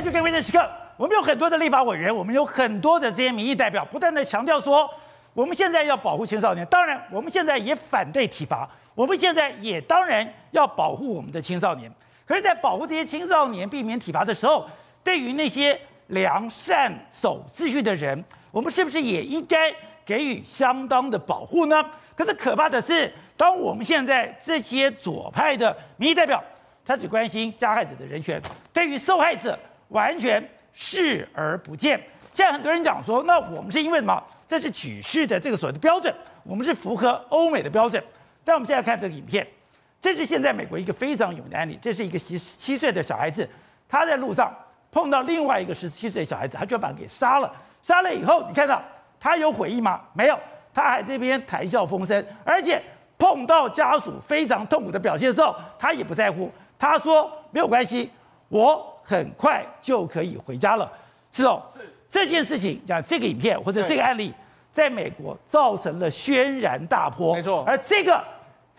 快去看关键时刻，我们有很多的立法委员，我们有很多的这些民意代表，不断的强调说，我们现在要保护青少年。当然，我们现在也反对体罚，我们现在也当然要保护我们的青少年。可是，在保护这些青少年、避免体罚的时候，对于那些良善守秩序的人，我们是不是也应该给予相当的保护呢？可是可怕的是，当我们现在这些左派的民意代表，他只关心加害者的人权，对于受害者完全视而不见。现在很多人讲说，那我们是因为什么？这是举世的这个所谓的标准，我们是符合欧美的标准。但我们现在看这个影片，这是现在美国一个非常有名的案例，这是一个十七岁的小孩子，他在路上碰到另外一个十七岁小孩子，他就把他给杀了。杀了以后，你看到他有悔意吗？没有，他还这边谈笑风生，而且碰到家属非常痛苦的表现的时候，他也不在乎。他说没有关系，我很快就可以回家了。是哦，是这件事情讲这个影片或者这个案例，在美国造成了轩然大波。没错，而这个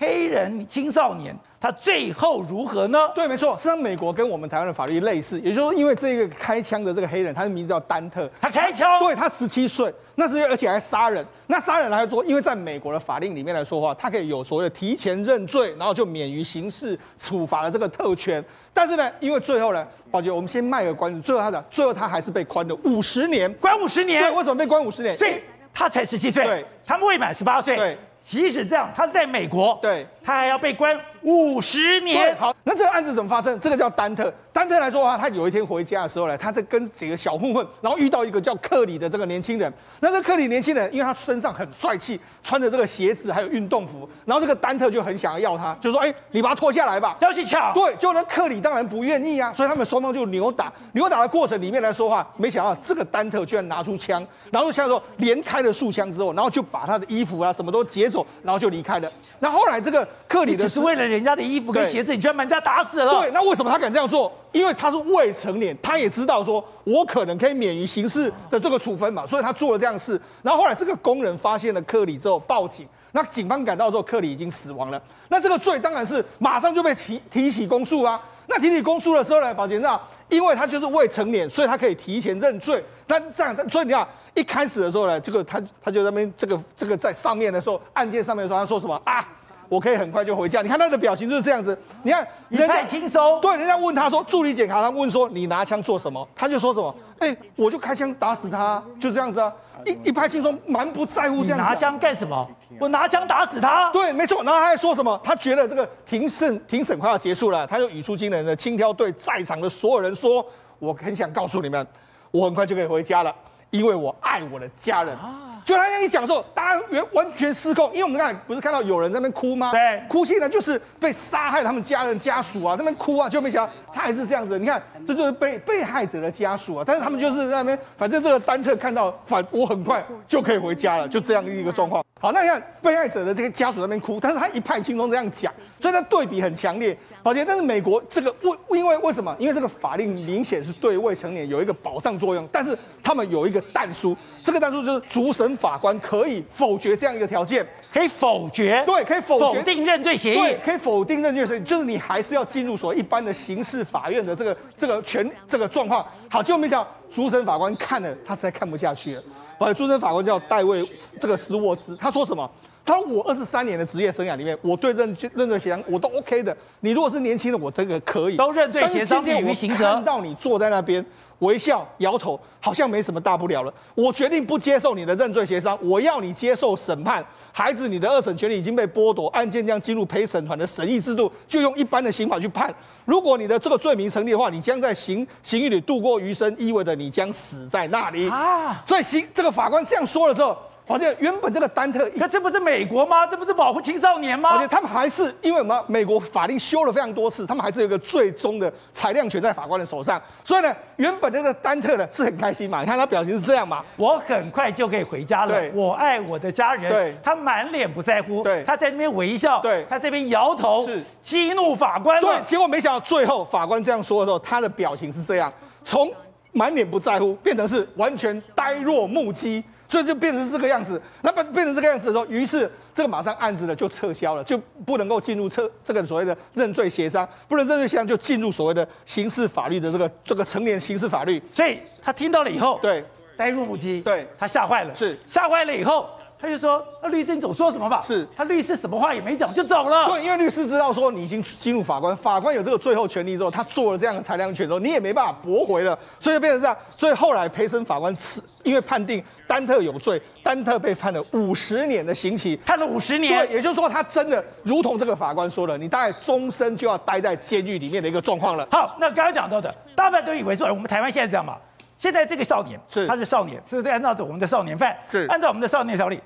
黑人青少年。他最后如何呢？对，没错，实际上美国跟我们台湾的法律类似，也就是说，因为这个开枪的这个黑人，他的名字叫丹特，他开枪，对，他十七岁，那是而且还杀人，那杀人来说，因为在美国的法令里面来说的话，他可以有所谓的提前认罪，然后就免于刑事处罚的这个特权。但是呢，因为最后呢，宝杰，我们先卖个关子，最后他讲，最后他还是被关了五十年，关五十年，对，为什么被关五十年？所以他才十七岁，对，他们未满十八岁，对。即使这样，他是在美国，对，他还要被关五十年。好，那这个案子怎么发生？这个叫丹特。丹特来说的话，他有一天回家的时候呢，他在跟几个小混混，然后遇到一个叫克里的这个年轻人。那这个克里年轻人，因为他身上很帅气，穿着这个鞋子还有运动服，然后这个丹特就很想要要他，就说：“哎，你把他脱下来吧，要去抢。”对，就那克里当然不愿意啊，所以他们双方就扭打。扭打的过程里面来说话，没想到这个丹特居然拿出枪，然后枪说连开了数枪之后，然后就把他的衣服啊什么都劫走，然后就离开了。那后来这个克里的只是为了人家的衣服跟鞋子，你居然把人家打死了。对，那为什么他敢这样做？因为他是未成年，他也知道说，我可能可以免于刑事的这个处分嘛，所以他做了这样事。然后后来这个工人发现了克里之后报警，那警方赶到之后，克里已经死亡了。那这个罪当然是马上就被提提起公诉啊。那提起公诉的时候呢，宝杰那因为他就是未成年，所以他可以提前认罪。那这样，所以你看一开始的时候呢，这个他他就在那边这个这个在上面的时候，案件上面的时候，他说什么啊？我可以很快就回家。你看他的表情就是这样子。你看，你太轻松。对，人家问他说，助理检查他问说，你拿枪做什么？他就说什么？哎、欸，我就开枪打死他，就这样子啊，一一拍轻松，蛮不在乎这样子。拿枪干什么？我拿枪打死他。对，没错。然后他还说什么？他觉得这个庭审庭审快要结束了，他就语出惊人的轻佻对在场的所有人说：“我很想告诉你们，我很快就可以回家了，因为我爱我的家人。”就他这样一讲的时候，大家完完全失控，因为我们刚才不是看到有人在那边哭吗？对，哭泣呢就是被杀害他们家人家属啊，那边哭啊，就没想到他还是这样子。你看，这就是被被害者的家属啊，但是他们就是在那边，反正这个丹特看到，反我很快就可以回家了，就这样一个状况。好，那你看被害者的这个家属在那边哭，但是他一派轻松这样讲，所以他对比很强烈。宝杰，但是美国这个为因为为什么？因为这个法令明显是对未成年有一个保障作用，但是他们有一个但书，这个但书就是主审法官可以否决这样一个条件，可以否决，对，可以否决否定认罪协议，对，可以否定认罪协议，就是你还是要进入所谓一般的刑事法院的这个这个权这个状况。好，结果没想到主审法官看了，他实在看不下去了。宝杰，主审法官叫戴维这个斯沃兹，他说什么？他说：“我二十三年的职业生涯里面，我对认认罪协商我都 OK 的。你如果是年轻的，我这个可以都认罪协商免于刑责。看到你坐在那边微笑摇头，好像没什么大不了了。我决定不接受你的认罪协商，我要你接受审判。孩子，你的二审权利已经被剥夺，案件将进入陪审团的审议制度，就用一般的刑法去判。如果你的这个罪名成立的话，你将在刑刑狱里度过余生，意味着你将死在那里啊。所以刑这个法官这样说了之后。”而且原本这个丹特，可这不是美国吗？这不是保护青少年吗？而且他们还是因为我们美国法令修了非常多次，他们还是有一个最终的裁量权在法官的手上。所以呢，原本这个丹特呢是很开心嘛，你看他表情是这样嘛，我很快就可以回家了，我爱我的家人，对，他满脸不在乎，对，他在那边微笑，对，他这边摇头，是激怒法官，对，结果没想到最后法官这样说的时候，他的表情是这样，从满脸不在乎变成是完全呆若木鸡。所以就变成这个样子，那变变成这个样子的时候，于是这个马上案子呢就撤销了，就不能够进入撤这个所谓的认罪协商，不能认罪协商就进入所谓的刑事法律的这个这个成年刑事法律。所以他听到了以后，对，呆若木鸡，对，他吓坏了，是吓坏了以后。他就说：“那律师你总说什么吧？”是他律师什么话也没讲就走了。对，因为律师知道说你已经进入法官，法官有这个最后权利之后，他做了这样的裁量权之后，你也没办法驳回了，所以就变成这样。所以后来陪审法官是因为判定丹特有罪，丹特被判了五十年的刑期，判了五十年。对，也就是说他真的如同这个法官说的，你大概终身就要待在监狱里面的一个状况了。好，那刚刚讲到的，大半都以为说，我们台湾现在这样嘛？现在这个少年是他是少年，是按照着我们的少年犯，是按照我们的少年条例。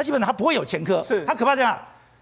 他基本上他不会有前科，是他可怕在哪，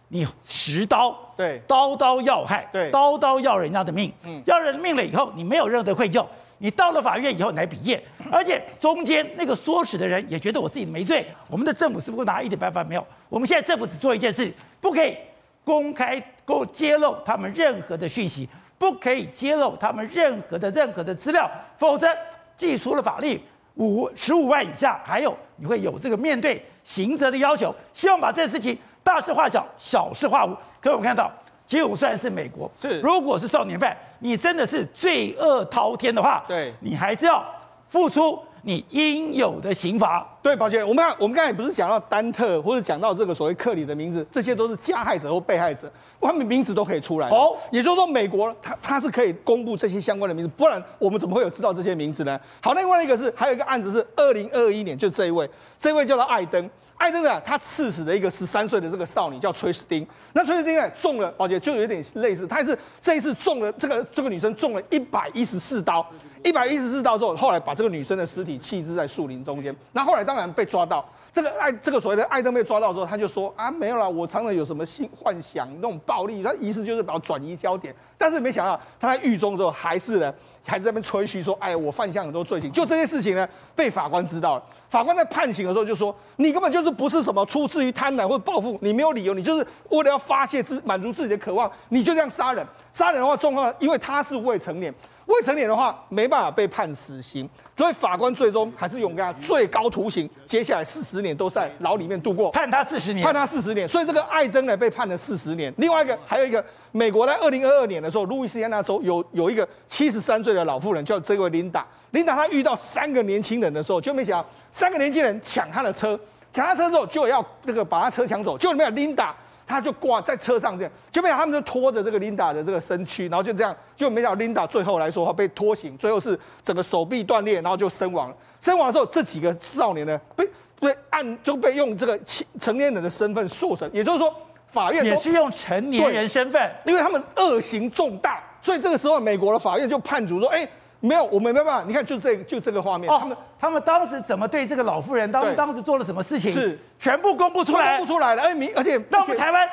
你持刀，对，刀刀要害，对，刀刀要人家的命，嗯，要人命了以后，你没有任何的愧疚，你到了法院以后你来比验，而且中间那个唆使的人也觉得我自己没罪，我们的政府是不是拿一点办法没有？我们现在政府只做一件事，不可以公开够揭露他们任何的讯息，不可以揭露他们任何的任何的资料，否则既出了法律。五十五万以下，还有你会有这个面对刑责的要求。希望把这个事情大事化小，小事化无。可我们看到，就算是美国，是如果是少年犯，你真的是罪恶滔天的话，对，你还是要付出你应有的刑罚。对，抱歉，我们看，我们刚才不是讲到丹特，或者讲到这个所谓克里的名字，这些都是加害者或被害者，他们名字都可以出来。哦，也就是说，美国他他是可以公布这些相关的名字，不然我们怎么会有知道这些名字呢？好，另外一个是还有一个案子是二零二一年，就这一位，这位叫做艾登。艾登呢，他刺死了一个十三岁的这个少女，叫崔斯汀。那崔斯汀呢，中了，宝姐就有点类似，他也是这一次中了这个这个女生中了一百一十四刀，一百一十四刀之后，后来把这个女生的尸体弃置在树林中间。那后来当然被抓到，这个艾这个所谓的艾登被抓到之后，他就说啊，没有啦，我常常有什么性幻想那种暴力，他意思就是把我转移焦点。但是没想到他在狱中之后，还是呢。还在那边吹嘘说：“哎，我犯下很多罪行。”就这些事情呢，被法官知道了。法官在判刑的时候就说：“你根本就是不是什么出自于贪婪或者报复，你没有理由，你就是为了要发泄自满足自己的渴望，你就这样杀人。杀人的话，状况因为他是未成年。”未成年的话没办法被判死刑，所以法官最终还是用给他最高徒刑，接下来四十年都在牢里面度过，判他四十年，判他四十年。所以这个艾登呢被判了四十年。另外一个还有一个，美国在二零二二年的时候，路易斯安那州有有一个七十三岁的老妇人叫这位琳达，琳达她遇到三个年轻人的时候，就没想到三个年轻人抢她的车，抢她车之后就要那个把她车抢走，就没有琳达。他就挂在车上，这样就没想他们就拖着这个琳达的这个身躯，然后就这样，就没想到琳达最后来说话被拖行，最后是整个手臂断裂，然后就身亡了。身亡的时候，这几个少年呢被被按就被用这个成年人的身份受审，也就是说法院也是用成年人身份，因为他们恶行重大，所以这个时候美国的法院就判处说，哎。没有，我们没办法。你看，就这个，就这个画面，哦、他们他们当时怎么对这个老妇人？当当时做了什么事情？是全部公布出来，公布出来了。哎，明，而且那我们台湾。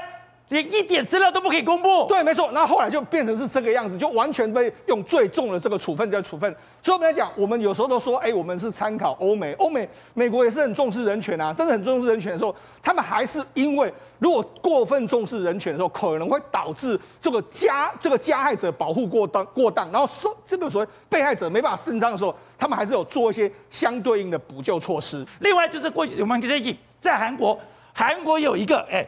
连一点资料都不可以公布。对，没错。那后来就变成是这个样子，就完全被用最重的这个处分在处分。所以我们来讲，我们有时候都说，哎，我们是参考欧美，欧美美国也是很重视人权啊。但是很重视人权的时候，他们还是因为如果过分重视人权的时候，可能会导致这个加这个加害者保护过当过当，然后说这个所谓被害者没办法伸张的时候，他们还是有做一些相对应的补救措施。另外就是过去我们最近在韩国，韩国有一个哎。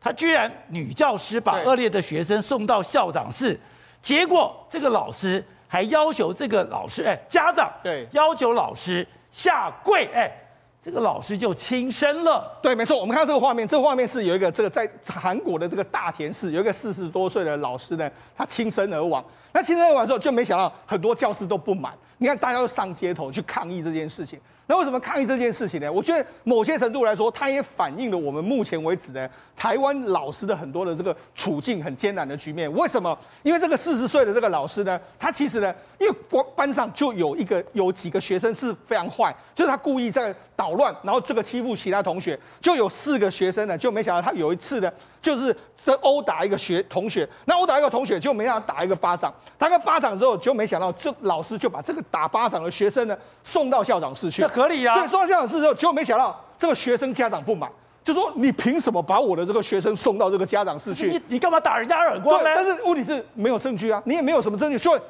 他居然女教师把恶劣的学生送到校长室，结果这个老师还要求这个老师，哎，家长对要求老师下跪，哎，这个老师就轻生了。对，没错，我们看到这个画面，这个画面是有一个这个在韩国的这个大田市有一个四十多岁的老师呢，他轻生而亡。那轻生而亡之后，就没想到很多教师都不满，你看大家都上街头去抗议这件事情。那为什么抗议这件事情呢？我觉得某些程度来说，它也反映了我们目前为止呢，台湾老师的很多的这个处境很艰难的局面。为什么？因为这个四十岁的这个老师呢，他其实呢，因为班上就有一个有几个学生是非常坏，就是他故意在捣乱，然后这个欺负其他同学，就有四个学生呢，就没想到他有一次呢，就是在殴打一个学同学，那殴打一个同学就没想到打一个巴掌，打个巴掌之后就没想到这老师就把这个打巴掌的学生呢送到校长室去。合理啊！对，送到校长室之后，结果没想到这个学生家长不满，就说你凭什么把我的这个学生送到这个家长室去？你你干嘛打人家耳光呢？对，但是问题是没有证据啊，你也没有什么证据，所以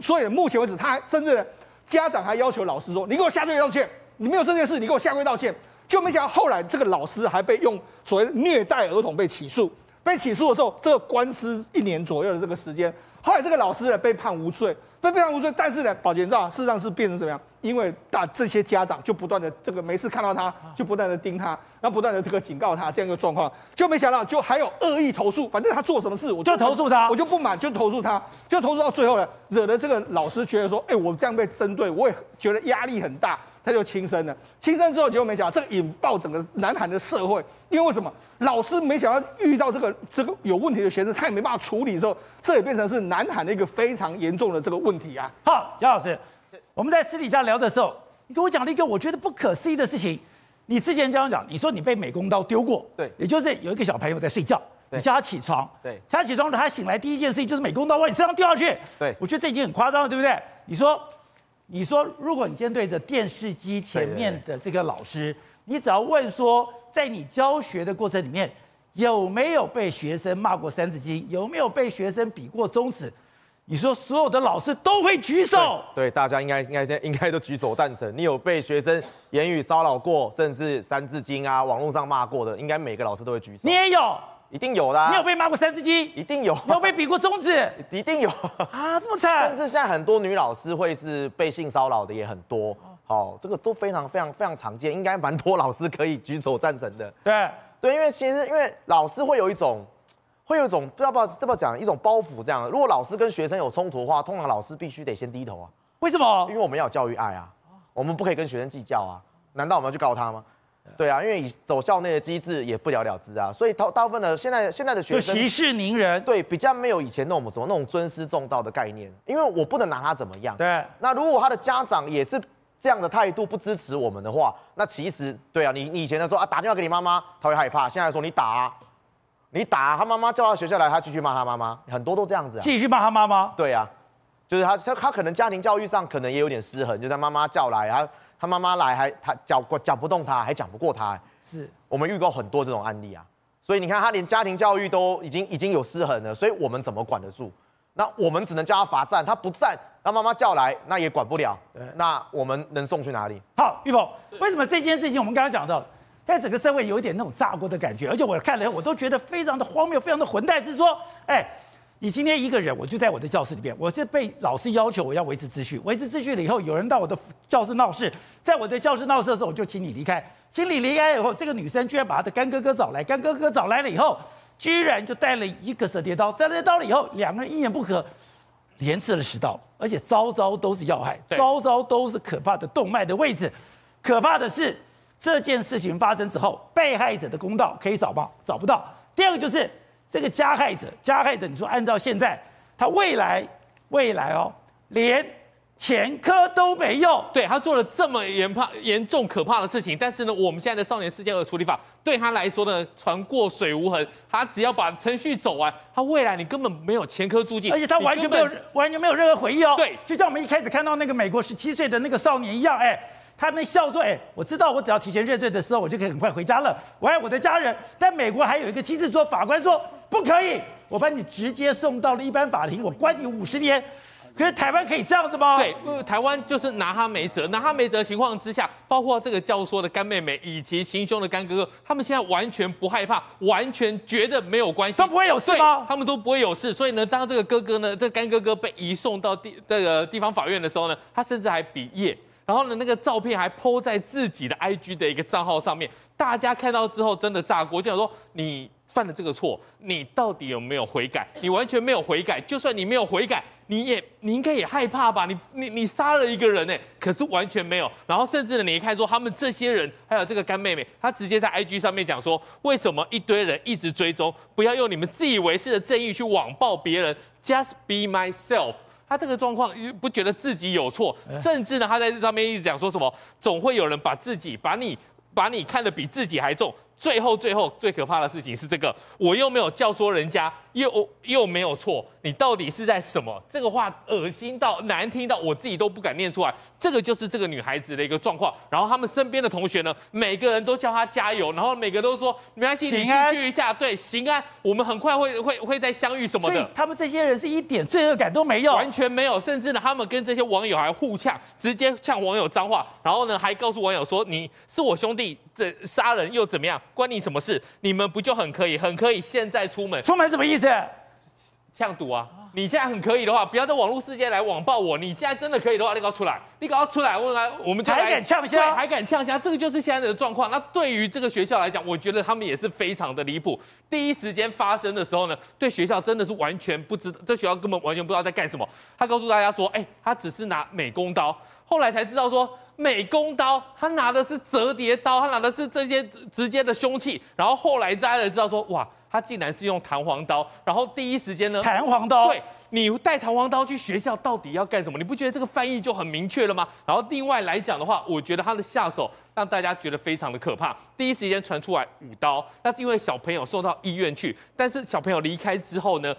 所以目前为止，他还甚至呢，家长还要求老师说，你给我下跪道歉，你没有这件事，你给我下跪道歉。就没想到后来这个老师还被用所谓虐待儿童被起诉，被起诉的时候，这个官司一年左右的这个时间，后来这个老师呢被判无罪。被非常无罪，但是呢，保全照事实上是变成怎么样？因为大这些家长就不断的这个每次看到他就不断的盯他，然后不断的这个警告他这样一个状况，就没想到就还有恶意投诉，反正他做什么事我就，就投诉他，我就不满就投诉他，就投诉到最后呢，惹得这个老师觉得说，哎，我这样被针对，我也觉得压力很大。他就轻生了，轻生之后结果没想到，这个引爆整个南韩的社会，因为为什么？老师没想到遇到这个这个有问题的学生，他也没办法处理之后，这也变成是南韩的一个非常严重的这个问题啊。好，姚老师，我们在私底下聊的时候，你跟我讲了一个我觉得不可思议的事情。你之前这样讲，你说你被美工刀丢过，对，也就是有一个小朋友在睡觉，你叫他起床，对，叫他起床了，他醒来第一件事情就是美工刀往你身上掉下去，对，我觉得这已经很夸张了，对不对？你说。你说，如果你今天对着电视机前面的这个老师，你只要问说，在你教学的过程里面，有没有被学生骂过三字经，有没有被学生比过中指？你说所有的老师都会举手，对，对，大家应该应该应该应该都举手赞成。你有被学生言语骚扰过，甚至三字经啊，网络上骂过的，应该每个老师都会举手。你也有。一定有啦！你有被骂过三字经？一定有。你有被比过中指？一定有啊！这么惨。甚至现在很多女老师会是被性骚扰的也很多，好，这个都非常非常非常常见，应该蛮多老师可以举手赞成的。对对，因为其实因为老师会有一种，会有一种不知道不知道这么讲一种包袱这样。如果老师跟学生有冲突的话，通常老师必须得先低头啊。为什么？因为我们要有教育爱啊，我们不可以跟学生计较啊。难道我们要去告他吗？对啊，因为以走校内的机制也不了了之啊，所以大大部分的现在现在的学生就息事宁人，对，比较没有以前那种什么那种尊师重道的概念，因为我不能拿他怎么样。对，那如果他的家长也是这样的态度，不支持我们的话，那其实对啊，你你以前的说啊，打电话给你妈妈，他会害怕，现在说你打啊，你打啊，他妈妈叫他学校来，他继续骂他妈妈，很多都这样子啊，继续骂他妈妈。对啊，就是他他他可能家庭教育上可能也有点失衡，就他妈妈叫来啊。他妈妈来还他讲过讲不动他，还讲不过他，是我们遇过很多这种案例啊。所以你看他连家庭教育都已经已经有失衡了，所以我们怎么管得住？那我们只能叫他罚站，他不站，他妈妈叫来那也管不了。那我们能送去哪里？好，玉凤，为什么这件事情我们刚刚讲到，在整个社会有一点那种炸锅的感觉，而且我看了我都觉得非常的荒谬，非常的混蛋，是说，哎。你今天一个人，我就在我的教室里边，我是被老师要求我要维持秩序，维持秩序了以后，有人到我的教室闹事，在我的教室闹事的时候，我就请你离开，请你离开以后，这个女生居然把她的干哥哥找来，干哥哥找来了以后，居然就带了一个折叠刀，折叠刀了以后，两个人一言不合，连刺了十刀，而且招招都是要害，招招都是可怕的动脉的位置，可怕的是这件事情发生之后，被害者的公道可以找吗？找不到。第二个就是。这个加害者，加害者，你说按照现在，他未来未来哦，连前科都没有，对，他做了这么严怕严重可怕的事情，但是呢，我们现在的少年事件和处理法对他来说呢，船过水无痕，他只要把程序走完，他未来你根本没有前科诸禁，而且他完全没有完全没有任何回忆哦，对，就像我们一开始看到那个美国十七岁的那个少年一样，哎。他们笑说：“哎，我知道，我只要提前认罪的时候，我就可以很快回家了。我爱我的家人。在美国还有一个机制，说法官说不可以，我把你直接送到了一般法庭，我关你五十年。可是台湾可以这样子吗？对，因为台湾就是拿他没辙，拿他没辙情况之下，包括这个教唆的干妹妹以及行凶的干哥哥，他们现在完全不害怕，完全觉得没有关系，都不会有事吗？他们都不会有事。所以呢，当这个哥哥呢，这个干哥哥被移送到地这个地方法院的时候呢，他甚至还比耶。”然后呢，那个照片还 po 在自己的 IG 的一个账号上面，大家看到之后真的炸锅，就想说你犯了这个错，你到底有没有悔改？你完全没有悔改，就算你没有悔改，你也你应该也害怕吧？你你你杀了一个人呢，可是完全没有。然后甚至呢，你一看说他们这些人，还有这个干妹妹，她直接在 IG 上面讲说，为什么一堆人一直追踪？不要用你们自以为是的正义去网暴别人，Just be myself。他这个状况不觉得自己有错，甚至呢，他在这上面一直讲说什么，总会有人把自己把你把你看得比自己还重，最后最后最可怕的事情是这个，我又没有教唆人家，又又没有错，你到底是在什么？这个话恶心到难听到我自己都不敢念出来。这个就是这个女孩子的一个状况。然后他们身边的同学呢，每个人都叫她加油，然后每个都说没关系，你进去一下，对，行啊，我们很快会会会再相遇什么的。他们这些人是一点罪恶感都没有，完全没有，甚至呢，他们跟这些网友还互呛，直接呛网友脏话，然后呢，还告诉网友说你是我兄弟，这杀人又怎么样？关你什么事？你们不就很可以，很可以现在出门？出门什么意思？呛赌啊！你现在很可以的话，不要在网络世界来网暴我。你现在真的可以的话，你给我出来，你给我出来，我来，我们就还敢呛虾，还敢呛虾，这个就是现在的状况。那对于这个学校来讲，我觉得他们也是非常的离谱。第一时间发生的时候呢，对学校真的是完全不知道，这学校根本完全不知道在干什么。他告诉大家说，哎，他只是拿美工刀，后来才知道说。美工刀，他拿的是折叠刀，他拿的是这些直接的凶器。然后后来大家才知道说，哇，他竟然是用弹簧刀。然后第一时间呢，弹簧刀，对，你带弹簧刀去学校到底要干什么？你不觉得这个翻译就很明确了吗？然后另外来讲的话，我觉得他的下手让大家觉得非常的可怕。第一时间传出来五刀，那是因为小朋友送到医院去，但是小朋友离开之后呢？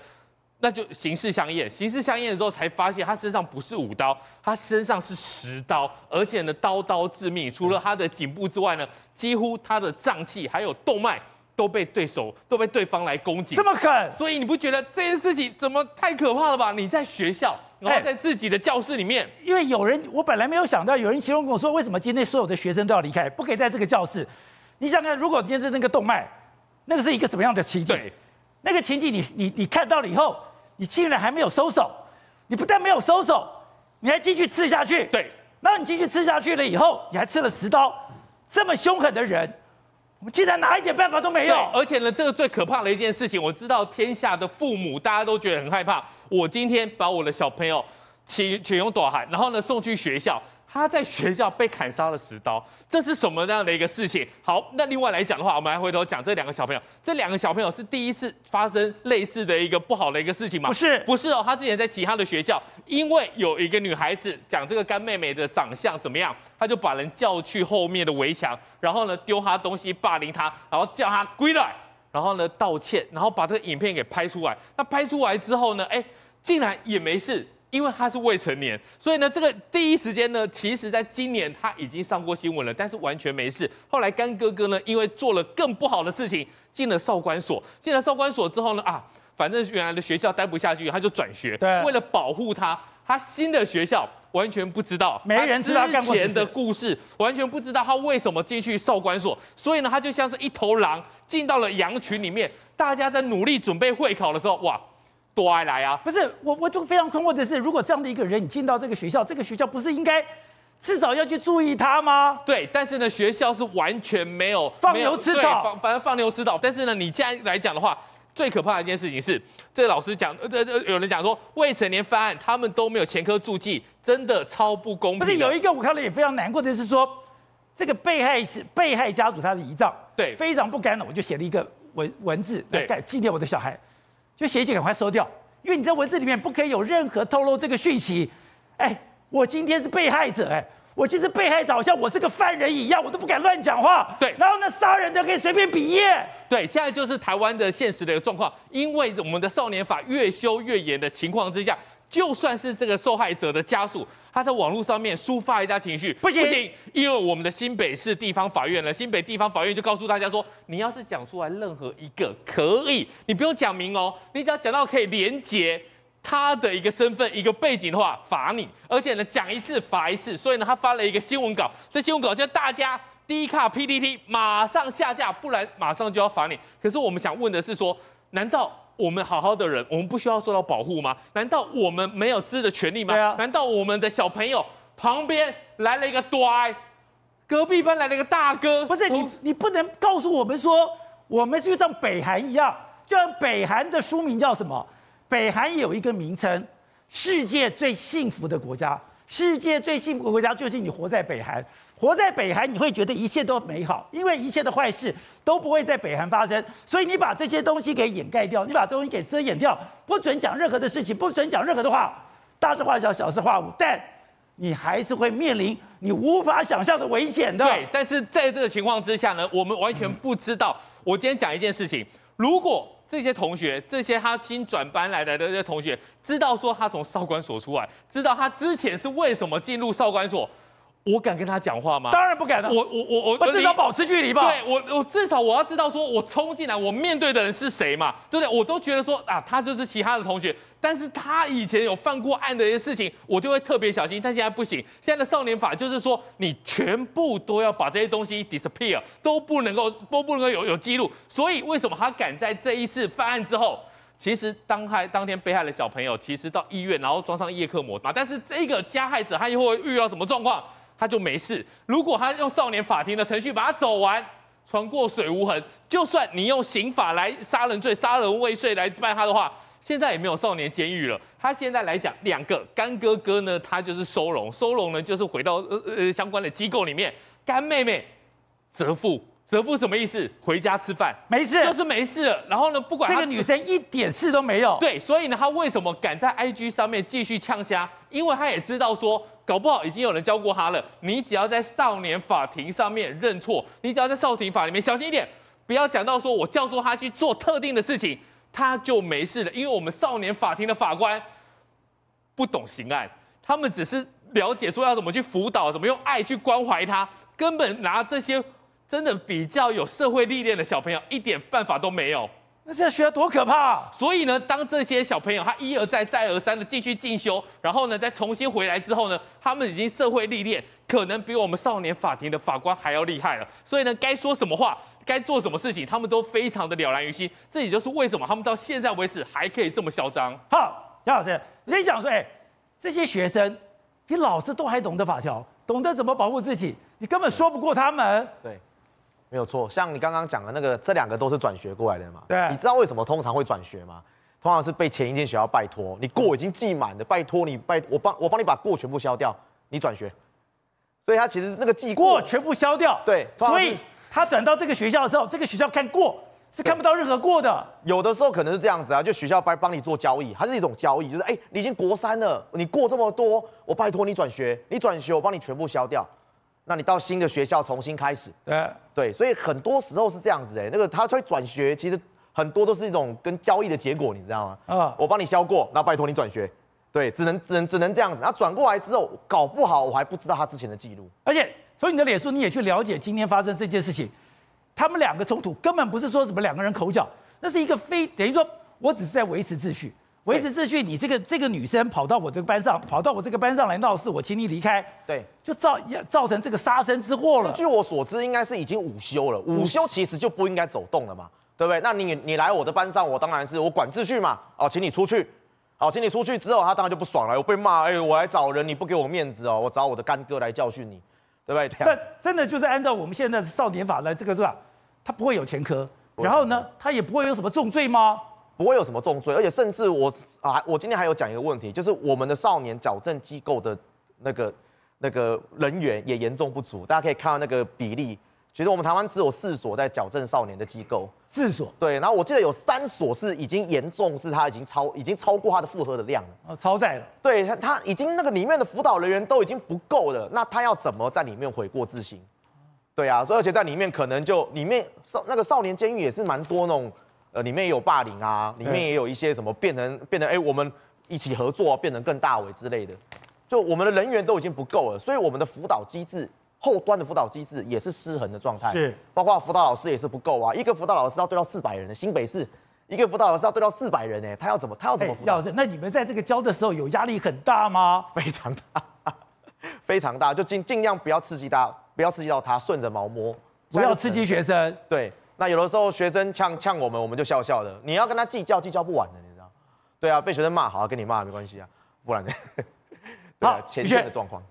那就刑事相验，刑事相验的时候才发现他身上不是五刀，他身上是十刀，而且呢刀刀致命。除了他的颈部之外呢，几乎他的脏器还有动脉都被对手都被对方来攻击，这么狠。所以你不觉得这件事情怎么太可怕了吧？你在学校，然后在自己的教室里面，因为有人，我本来没有想到有人形容跟我说，为什么今天所有的学生都要离开，不可以在这个教室？你想看，如果今天是那个动脉，那个是一个什么样的情景？对，那个情景你你你看到了以后。你竟然还没有收手，你不但没有收手，你还继续刺下去。对，然后你继续刺下去了以后，你还刺了十刀，这么凶狠的人，我们竟然拿一点办法都没有。而且呢，这个最可怕的一件事情，我知道天下的父母大家都觉得很害怕。我今天把我的小朋友请请用短喊，然后呢送去学校。他在学校被砍杀了十刀，这是什么样的一个事情？好，那另外来讲的话，我们来回头讲这两个小朋友。这两个小朋友是第一次发生类似的一个不好的一个事情吗？不是，不是哦。他之前在其他的学校，因为有一个女孩子讲这个干妹妹的长相怎么样，他就把人叫去后面的围墙，然后呢丢他东西霸凌他，然后叫他归来，然后呢道歉，然后把这个影片给拍出来。那拍出来之后呢，哎，竟然也没事。因为他是未成年，所以呢，这个第一时间呢，其实在今年他已经上过新闻了，但是完全没事。后来干哥哥呢，因为做了更不好的事情，进了少管所。进了少管所之后呢，啊，反正原来的学校待不下去，他就转学。对，为了保护他，他新的学校完全不知道，没人知道之前的故事，完全不知道他为什么进去少管所。所以呢，他就像是一头狼进到了羊群里面，大家在努力准备会考的时候，哇！多爱来啊！不是我，我就非常困惑的是，如果这样的一个人，你进到这个学校，这个学校不是应该至少要去注意他吗？对，但是呢，学校是完全没有放牛吃草，反正放牛吃草。但是呢，你现在来讲的话，最可怕的一件事情是，这个老师讲，呃呃，有人讲说未成年犯案，他们都没有前科注记，真的超不公平。不是有一个我看了也非常难过的是说，这个被害是被害家属他的遗照，对，非常不甘的，我就写了一个文文字来对纪念我的小孩。就写一写，赶快收掉，因为你在文字里面不可以有任何透露这个讯息。哎，我今天是被害者，哎，我今天是被害者，好像我是个犯人一样，我都不敢乱讲话。对，然后呢，杀人的可以随便比耶。对，现在就是台湾的现实的一个状况，因为我们的少年法越修越严的情况之下。就算是这个受害者的家属，他在网络上面抒发一下情绪，不行，不行，因为我们的新北市地方法院呢，新北地方法院就告诉大家说，你要是讲出来任何一个可以，你不用讲明哦，你只要讲到可以连结他的一个身份、一个背景的话，罚你，而且呢，讲一次罚一次。所以呢，他发了一个新闻稿，这新闻稿叫大家 D 卡 PPT 马上下架，不然马上就要罚你。可是我们想问的是说，难道？我们好好的人，我们不需要受到保护吗？难道我们没有知的权利吗？啊。难道我们的小朋友旁边来了一个呆，隔壁班来了一个大哥？不是你，你不能告诉我们说，我们就像北韩一样，就像北韩的书名叫什么？北韩有一个名称，世界最幸福的国家。世界最幸福的国家就是你活在北韩。活在北韩，你会觉得一切都美好，因为一切的坏事都不会在北韩发生，所以你把这些东西给掩盖掉，你把这东西给遮掩掉，不准讲任何的事情，不准讲任何的话，大事化小，小事化无。但你还是会面临你无法想象的危险的。对，但是在这个情况之下呢，我们完全不知道。我今天讲一件事情，如果这些同学，这些他新转班来的这些同学，知道说他从少管所出来，知道他之前是为什么进入少管所。我敢跟他讲话吗？当然不敢了。我我我我，我至少保持距离吧。对我我至少我要知道说，我冲进来，我面对的人是谁嘛？对不对？我都觉得说啊，他就是其他的同学，但是他以前有犯过案的一些事情，我就会特别小心。但现在不行，现在的少年法就是说，你全部都要把这些东西 disappear，都不能够都不能够有有记录。所以为什么他敢在这一次犯案之后，其实当害当天被害的小朋友，其实到医院然后装上叶克膜嘛，但是这个加害者他又会遇到什么状况？他就没事。如果他用少年法庭的程序把他走完，船过水无痕，就算你用刑法来杀人罪、杀人未遂来办他的话，现在也没有少年监狱了。他现在来讲，两个干哥哥呢，他就是收容，收容呢就是回到呃呃相关的机构里面。干妹妹责付，责付什么意思？回家吃饭，没事，就是没事了。然后呢，不管这个女生一点事都没有。对，所以呢，他为什么敢在 IG 上面继续呛虾？因为他也知道说。搞不好已经有人教过他了。你只要在少年法庭上面认错，你只要在少庭法里面小心一点，不要讲到说我教唆他去做特定的事情，他就没事了。因为我们少年法庭的法官不懂刑案，他们只是了解说要怎么去辅导，怎么用爱去关怀他，根本拿这些真的比较有社会历练的小朋友一点办法都没有。那这学校多可怕啊！所以呢，当这些小朋友他一而再、再而三的继续进修，然后呢，再重新回来之后呢，他们已经社会历练，可能比我们少年法庭的法官还要厉害了。所以呢，该说什么话，该做什么事情，他们都非常的了然于心。这也就是为什么他们到现在为止还可以这么嚣张。好，杨老师，你讲说，哎，这些学生比老师都还懂得法条，懂得怎么保护自己，你根本说不过他们。对。没有错，像你刚刚讲的那个，这两个都是转学过来的嘛？对。你知道为什么通常会转学吗？通常是被前一间学校拜托，你过已经记满的，拜托你拜我帮我帮你把过全部消掉，你转学。所以他其实那个记过，过全部消掉。对。所以他转到这个学校的时候，这个学校看过是看不到任何过的。有的时候可能是这样子啊，就学校帮帮你做交易，它是一种交易，就是哎，你已经国三了，你过这么多，我拜托你转学，你转学我帮你全部消掉。那你到新的学校重新开始，对对，所以很多时候是这样子哎，那个他会转学，其实很多都是一种跟交易的结果，你知道吗？啊，我帮你消过，那拜托你转学，对，只能只能只能这样子。然后转过来之后，搞不好我还不知道他之前的记录。而且从你的脸书，你也去了解今天发生这件事情，他们两个冲突根本不是说什么两个人口角，那是一个非等于说我只是在维持秩序。维持秩序，你这个这个女生跑到我这个班上，跑到我这个班上来闹事，我请你离开，对，就造造成这个杀身之祸了。据我所知，应该是已经午休了，午休其实就不应该走动了嘛，对不对？那你你来我的班上，我当然是我管秩序嘛，哦，请你出去，好，请你出去之后，他当然就不爽了，我被骂，哎，我来找人，你不给我面子哦，我找我的干哥来教训你，对不对？但真的就是按照我们现在的少年法来这个是吧？他不会有前科，然后呢，他也不会有什么重罪吗？不会有什么重罪，而且甚至我啊，我今天还有讲一个问题，就是我们的少年矫正机构的那个那个人员也严重不足。大家可以看到那个比例，其实我们台湾只有四所在矫正少年的机构，四所。对，然后我记得有三所是已经严重，是他已经超已经超过他的负荷的量了，哦，超载了。对他，他已经那个里面的辅导人员都已经不够了，那他要怎么在里面悔过自新？对啊，所以而且在里面可能就里面少那个少年监狱也是蛮多那种。呃，里面也有霸凌啊，里面也有一些什么变成变成哎，我们一起合作变成更大伟之类的，就我们的人员都已经不够了，所以我们的辅导机制后端的辅导机制也是失衡的状态，是，包括辅导老师也是不够啊，一个辅导老师要对到四百人的新北市，一个辅导老师要对到四百人哎，他要怎么他要怎么辅导？那你们在这个教的时候有压力很大吗？非常大，非常大，就尽尽量不要刺激他，不要刺激到他，顺着毛摸，不要刺激学生，对。那有的时候学生呛呛我们，我们就笑笑的。你要跟他计较，计较不完的，你知道？对啊，被学生骂，好，跟你骂没关系啊，不然呢？好，前线的状况。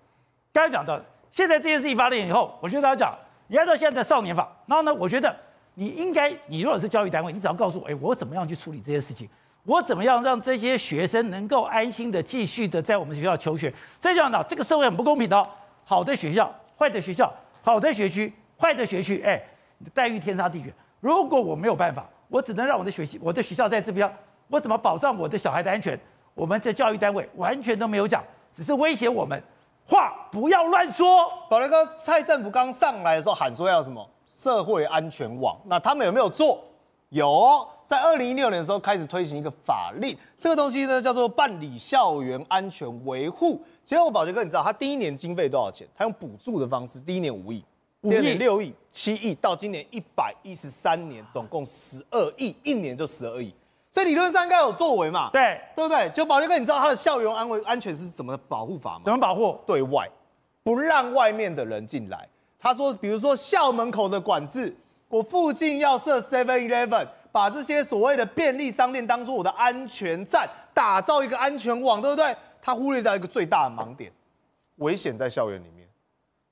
刚才讲到，现在这件事情发生以后，我觉得大家讲，你按照现在的少年法，然后呢，我觉得你应该，你如果是教育单位，你只要告诉我，哎，我怎么样去处理这些事情？我怎么样让这些学生能够安心的继续的在我们学校求学？再讲到这个社会很不公平的，好的学校，坏的学校，好的学区，坏的学区，哎。待遇天差地远。如果我没有办法，我只能让我的学习，我的学校在这边，我怎么保障我的小孩的安全？我们这教育单位完全都没有讲，只是威胁我们，话不要乱说。宝杰哥，蔡政府刚上来的时候喊说要什么社会安全网，那他们有没有做？有，在二零一六年的时候开始推行一个法令，这个东西呢叫做办理校园安全维护。结果宝杰哥，你知道他第一年经费多少钱？他用补助的方式，第一年五亿，第二年六亿、七亿，到今年一百一十三年，总共十二亿，一年就十二亿。所以理论上应该有作为嘛？对，对不对？就宝力哥，你知道他的校园安危安全是怎么保护法吗？怎么保护？对外，不让外面的人进来。他说，比如说校门口的管制，我附近要设 Seven Eleven，把这些所谓的便利商店当做我的安全站，打造一个安全网，对不对？他忽略掉一个最大的盲点，危险在校园里面。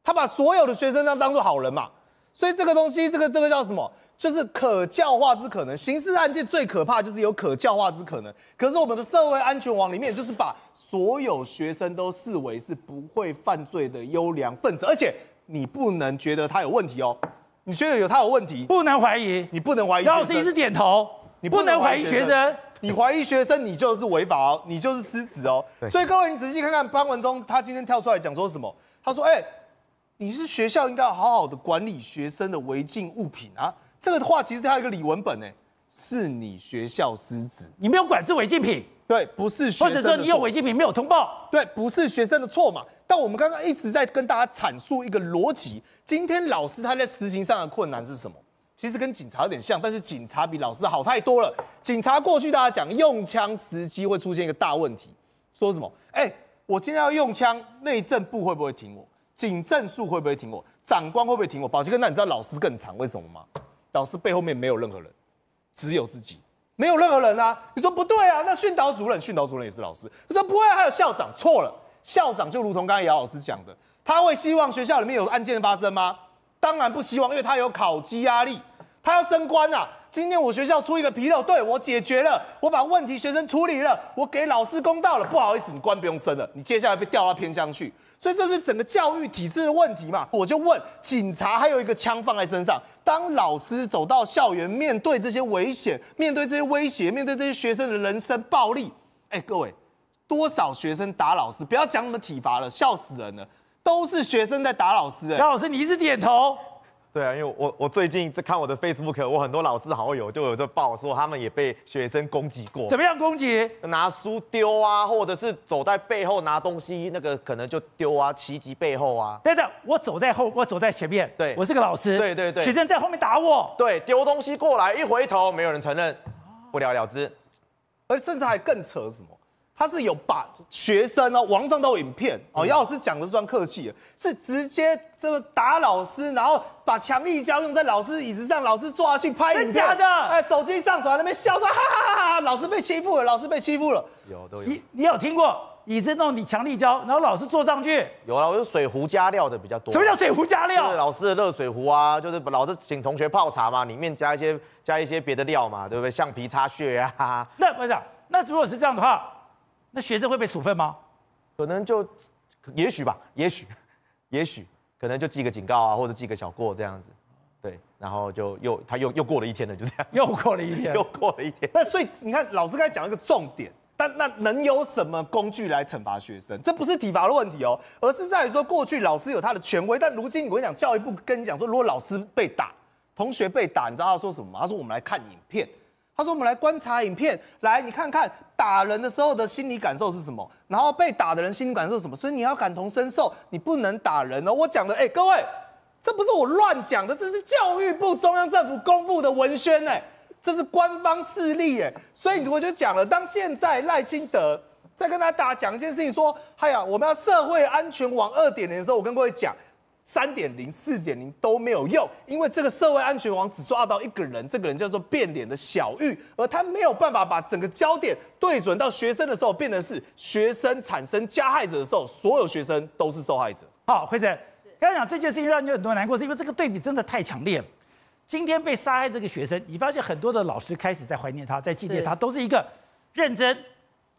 他把所有的学生都当做好人嘛，所以这个东西，这个这个叫什么？就是可教化之可能，刑事案件最可怕就是有可教化之可能。可是我们的社会安全网里面，就是把所有学生都视为是不会犯罪的优良分子，而且你不能觉得他有问题哦，你觉得有他有问题，不能怀疑，你不能怀疑。老师一直点头，你不能怀疑学生，你怀疑学生，你就是违法哦，你就是失职哦。所以各位，你仔细看看潘文忠，他今天跳出来讲说什么？他说：“哎，你是学校应该要好好的管理学生的违禁物品啊。”这个的话其实它有一个里文本呢，是你学校失职，你没有管制违禁品，对，不是学生，或者说你有违禁品没有通报，对，不是学生的错嘛。但我们刚刚一直在跟大家阐述一个逻辑，今天老师他在实行上的困难是什么？其实跟警察有点像，但是警察比老师好太多了。警察过去大家讲用枪时机会出现一个大问题，说什么？哎，我今天要用枪，内政部会不会停我？警政署会不会停我？长官会不会停我？宝杰哥，那你知道老师更惨为什么吗？老师背后面没有任何人，只有自己，没有任何人啊！你说不对啊？那训导主任，训导主任也是老师。他说不会，还有校长，错了。校长就如同刚才姚老师讲的，他会希望学校里面有案件发生吗？当然不希望，因为他有考绩压力，他要升官啊。今天我学校出一个纰漏，对，我解决了，我把问题学生处理了，我给老师公道了。不好意思，你官不用升了，你接下来被调到偏乡去。所以这是整个教育体制的问题嘛？我就问，警察还有一个枪放在身上，当老师走到校园，面对这些危险，面对这些威胁，面对这些学生的人身暴力，哎，各位，多少学生打老师？不要讲什么体罚了，笑死人了，都是学生在打老师。哎，姚老师，你一直点头。对啊，因为我我最近在看我的 Facebook，我很多老师好友就有在报说他们也被学生攻击过。怎么样攻击？拿书丢啊，或者是走在背后拿东西，那个可能就丢啊，袭击背后啊。对的，我走在后，我走在前面。对，我是个老师。对对对，学生在后面打我。对，丢东西过来，一回头没有人承认，不了了之。而甚至还更扯什么？他是有把学生哦，网上都有影片哦。姚老师讲的算客气了，是直接这个打老师，然后把强力胶用在老师椅子上，老师坐下去拍影片。真假的？哎，手机上传那边笑说哈哈哈哈，老师被欺负了，老师被欺负了。有都有。你你有听过椅子弄你强力胶，然后老师坐上去？有啊，我是水壶加料的比较多。什么叫水壶加料？是老师的热水壶啊，就是老师请同学泡茶嘛，里面加一些加一些别的料嘛，对不对？橡皮擦屑啊。那不是，那如果是这样的话。那学生会被处分吗？可能就，也许吧，也许，也许，可能就记个警告啊，或者记个小过这样子，对，然后就又他又又过了一天了，就这样，又过了一天，又过了一天。那所以你看，老师刚才讲一个重点，但那能有什么工具来惩罚学生？这不是体罚的问题哦，而是在于说，过去老师有他的权威，但如今我跟你讲，教育部跟你讲说，如果老师被打，同学被打，你知道他说什么吗？他说我们来看影片。他说：“我们来观察影片，来你看看打人的时候的心理感受是什么，然后被打的人心理感受是什么。所以你要感同身受，你不能打人哦。我讲的，哎，各位，这不是我乱讲的，这是教育部中央政府公布的文宣，哎，这是官方势力，哎。所以我就讲了，当现在赖清德在跟大家讲一件事情，说，哎呀，我们要社会安全网二点零的时候，我跟各位讲。”三点零、四点零都没有用，因为这个社会安全网只抓到一个人，这个人叫做变脸的小玉，而他没有办法把整个焦点对准到学生的时候，变成是学生产生加害者的时候，所有学生都是受害者。好，辉哲，刚刚讲这件事情让你很多难过，是因为这个对比真的太强烈了。今天被杀害这个学生，你发现很多的老师开始在怀念他，在纪念他，都是一个认真。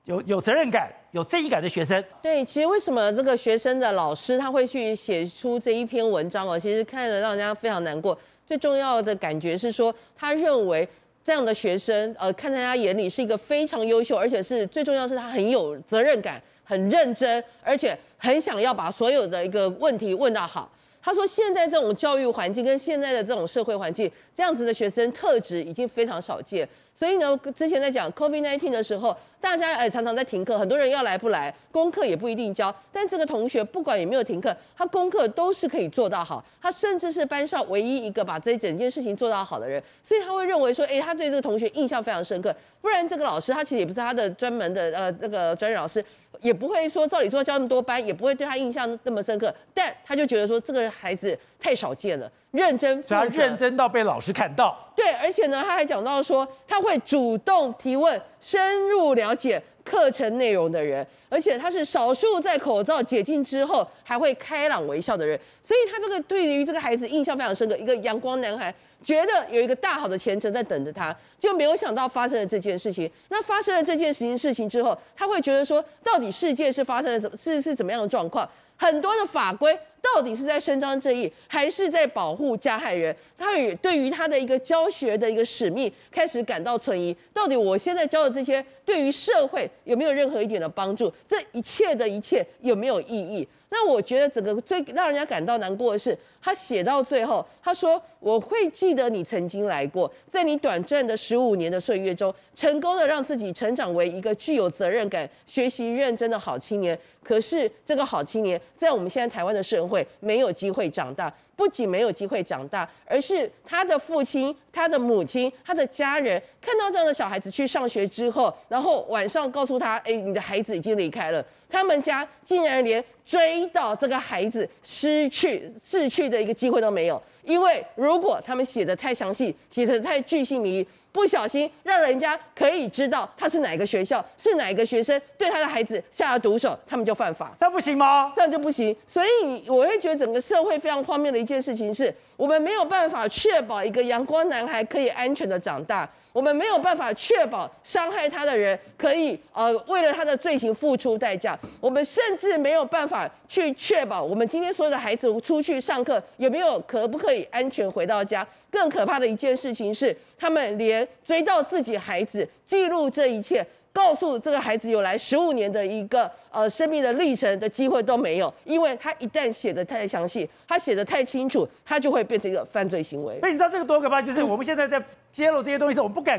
有有责任感、有正义感的学生，对，其实为什么这个学生的老师他会去写出这一篇文章哦？其实看着让人家非常难过。最重要的感觉是说，他认为这样的学生，呃，看在他眼里是一个非常优秀，而且是最重要是他很有责任感、很认真，而且很想要把所有的一个问题问到好。他说，现在这种教育环境跟现在的这种社会环境，这样子的学生特质已经非常少见。所以呢，之前在讲 COVID-19 的时候，大家哎常常在停课，很多人要来不来，功课也不一定交。但这个同学不管有没有停课，他功课都是可以做到好，他甚至是班上唯一一个把这整件事情做到好的人。所以他会认为说，哎，他对这个同学印象非常深刻。不然这个老师他其实也不是他的专门的呃那个专业老师，也不会说照理说教那么多班，也不会对他印象那么深刻。但他就觉得说这个孩子太少见了。认真，他认真到被老师看到。对，而且呢，他还讲到说，他会主动提问、深入了解课程内容的人，而且他是少数在口罩解禁之后还会开朗微笑的人。所以，他这个对于这个孩子印象非常深刻，一个阳光男孩，觉得有一个大好的前程在等着他，就没有想到发生了这件事情。那发生了这件事情事情之后，他会觉得说，到底世界是发生了怎是是怎么样的状况？很多的法规。到底是在伸张正义，还是在保护加害人？他与对于他的一个教学的一个使命开始感到存疑。到底我现在教的这些，对于社会有没有任何一点的帮助？这一切的一切有没有意义？那我觉得整个最让人家感到难过的是，他写到最后，他说：“我会记得你曾经来过，在你短暂的十五年的岁月中，成功的让自己成长为一个具有责任感、学习认真的好青年。可是这个好青年，在我们现在台湾的社会，没有机会长大。”不仅没有机会长大，而是他的父亲、他的母亲、他的家人看到这样的小孩子去上学之后，然后晚上告诉他：“ 哎，你的孩子已经离开了。”他们家竟然连追到这个孩子失去、逝去的一个机会都没有，因为如果他们写的太详细，写的太具细靡。不小心让人家可以知道他是哪个学校，是哪个学生对他的孩子下了毒手，他们就犯法。这不行吗？这样就不行。所以我会觉得整个社会非常荒谬的一件事情是，我们没有办法确保一个阳光男孩可以安全的长大。我们没有办法确保伤害他的人可以呃为了他的罪行付出代价。我们甚至没有办法去确保我们今天所有的孩子出去上课有没有可不可以安全回到家。更可怕的一件事情是，他们连追到自己孩子、记录这一切。告诉这个孩子有来十五年的一个呃生命的历程的机会都没有，因为他一旦写得太详细，他写得太清楚，他就会变成一个犯罪行为。所以你知道这个多可怕？就是我们现在在揭露这些东西时，我们不敢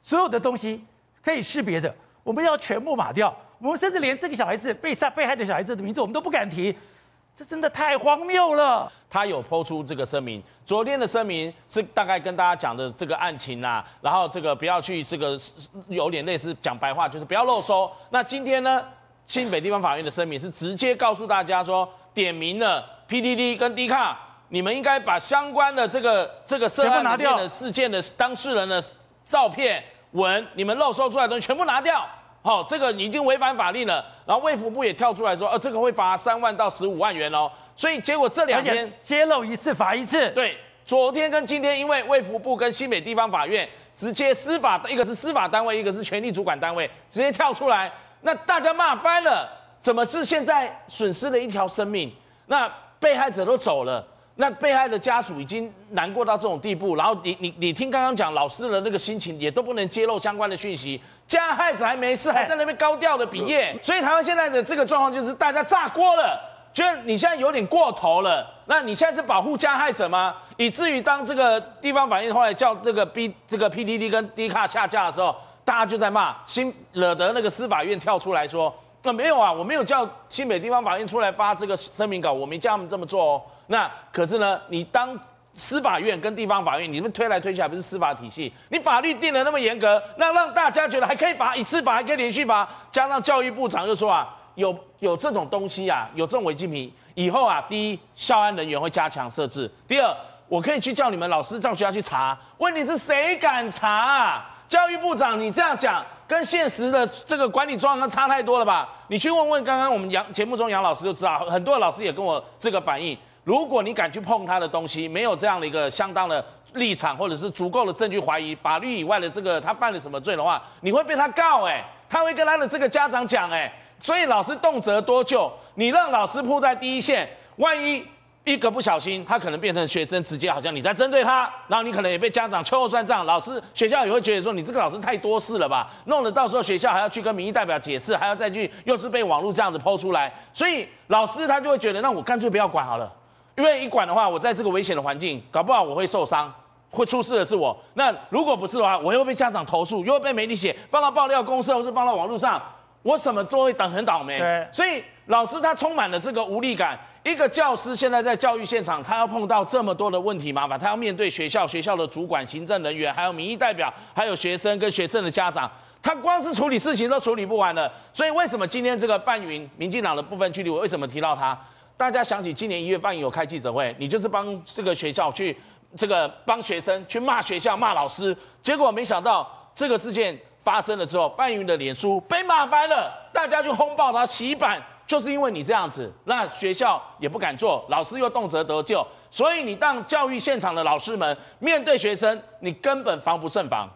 所有的东西可以识别的，我们要全部码掉。我们甚至连这个小孩子被杀被害的小孩子的名字，我们都不敢提。这真的太荒谬了！他有抛出这个声明，昨天的声明是大概跟大家讲的这个案情啊，然后这个不要去这个有点类似讲白话，就是不要漏收。那今天呢，新北地方法院的声明是直接告诉大家说，点名了 PDD 跟 D 卡，你们应该把相关的这个这个涉案里面的事件的当事人的照片文，你们漏收出来的东西全部拿掉。好，这个已经违反法律了。然后卫福部也跳出来说，呃，这个会罚三万到十五万元哦。所以结果这两天揭露一次罚一次。对，昨天跟今天，因为卫福部跟新北地方法院直接司法，一个是司法单位，一个是权力主管单位，直接跳出来，那大家骂翻了。怎么是现在损失了一条生命？那被害者都走了。那被害的家属已经难过到这种地步，然后你你你听刚刚讲老师的那个心情，也都不能揭露相关的讯息，加害者还没事，还在那边高调的比耶，所以台湾现在的这个状况就是大家炸锅了，觉得你现在有点过头了，那你现在是保护加害者吗？以至于当这个地方法院后来叫这个 B 这个 PDD 跟 D 卡下架的时候，大家就在骂，新惹得那个司法院跳出来说，那没有啊，我没有叫新北地方法院出来发这个声明稿，我没叫他们这么做哦。那可是呢，你当司法院跟地方法院，你们推来推去还不是司法体系？你法律定得那么严格，那让大家觉得还可以罚一次罚，还可以连续罚，加上教育部长就说啊，有有这种东西啊，有这种违禁品，以后啊，第一，校安人员会加强设置；第二，我可以去叫你们老师到学校去查。问题是谁敢查啊？教育部长，你这样讲，跟现实的这个管理状况差太多了吧？你去问问刚刚我们杨节目中杨老师就知道，很多老师也跟我这个反映。如果你敢去碰他的东西，没有这样的一个相当的立场，或者是足够的证据怀疑法律以外的这个他犯了什么罪的话，你会被他告哎，他会跟他的这个家长讲哎，所以老师动辄多救，你让老师扑在第一线，万一一个不小心，他可能变成学生直接好像你在针对他，然后你可能也被家长秋后算账，老师学校也会觉得说你这个老师太多事了吧，弄得到时候学校还要去跟民意代表解释，还要再去又是被网络这样子抛出来，所以老师他就会觉得，那我干脆不要管好了，因为一管的话，我在这个危险的环境，搞不好我会受伤，会出事的是我。那如果不是的话，我又被家长投诉，又会被媒体写，放到爆料公社或是放到网络上，我什么都会等很倒霉。对，所以老师他充满了这个无力感。一个教师现在在教育现场，他要碰到这么多的问题麻烦，他要面对学校、学校的主管、行政人员，还有民意代表，还有学生跟学生的家长，他光是处理事情都处理不完了。所以为什么今天这个范云，民进党的部分距离我，为什么提到他？大家想起今年一月范云有开记者会，你就是帮这个学校去这个帮学生去骂学校、骂老师，结果没想到这个事件发生了之后，范云的脸书被骂翻了，大家就轰爆他洗版。就是因为你这样子，那学校也不敢做，老师又动辄得咎，所以你当教育现场的老师们面对学生，你根本防不胜防。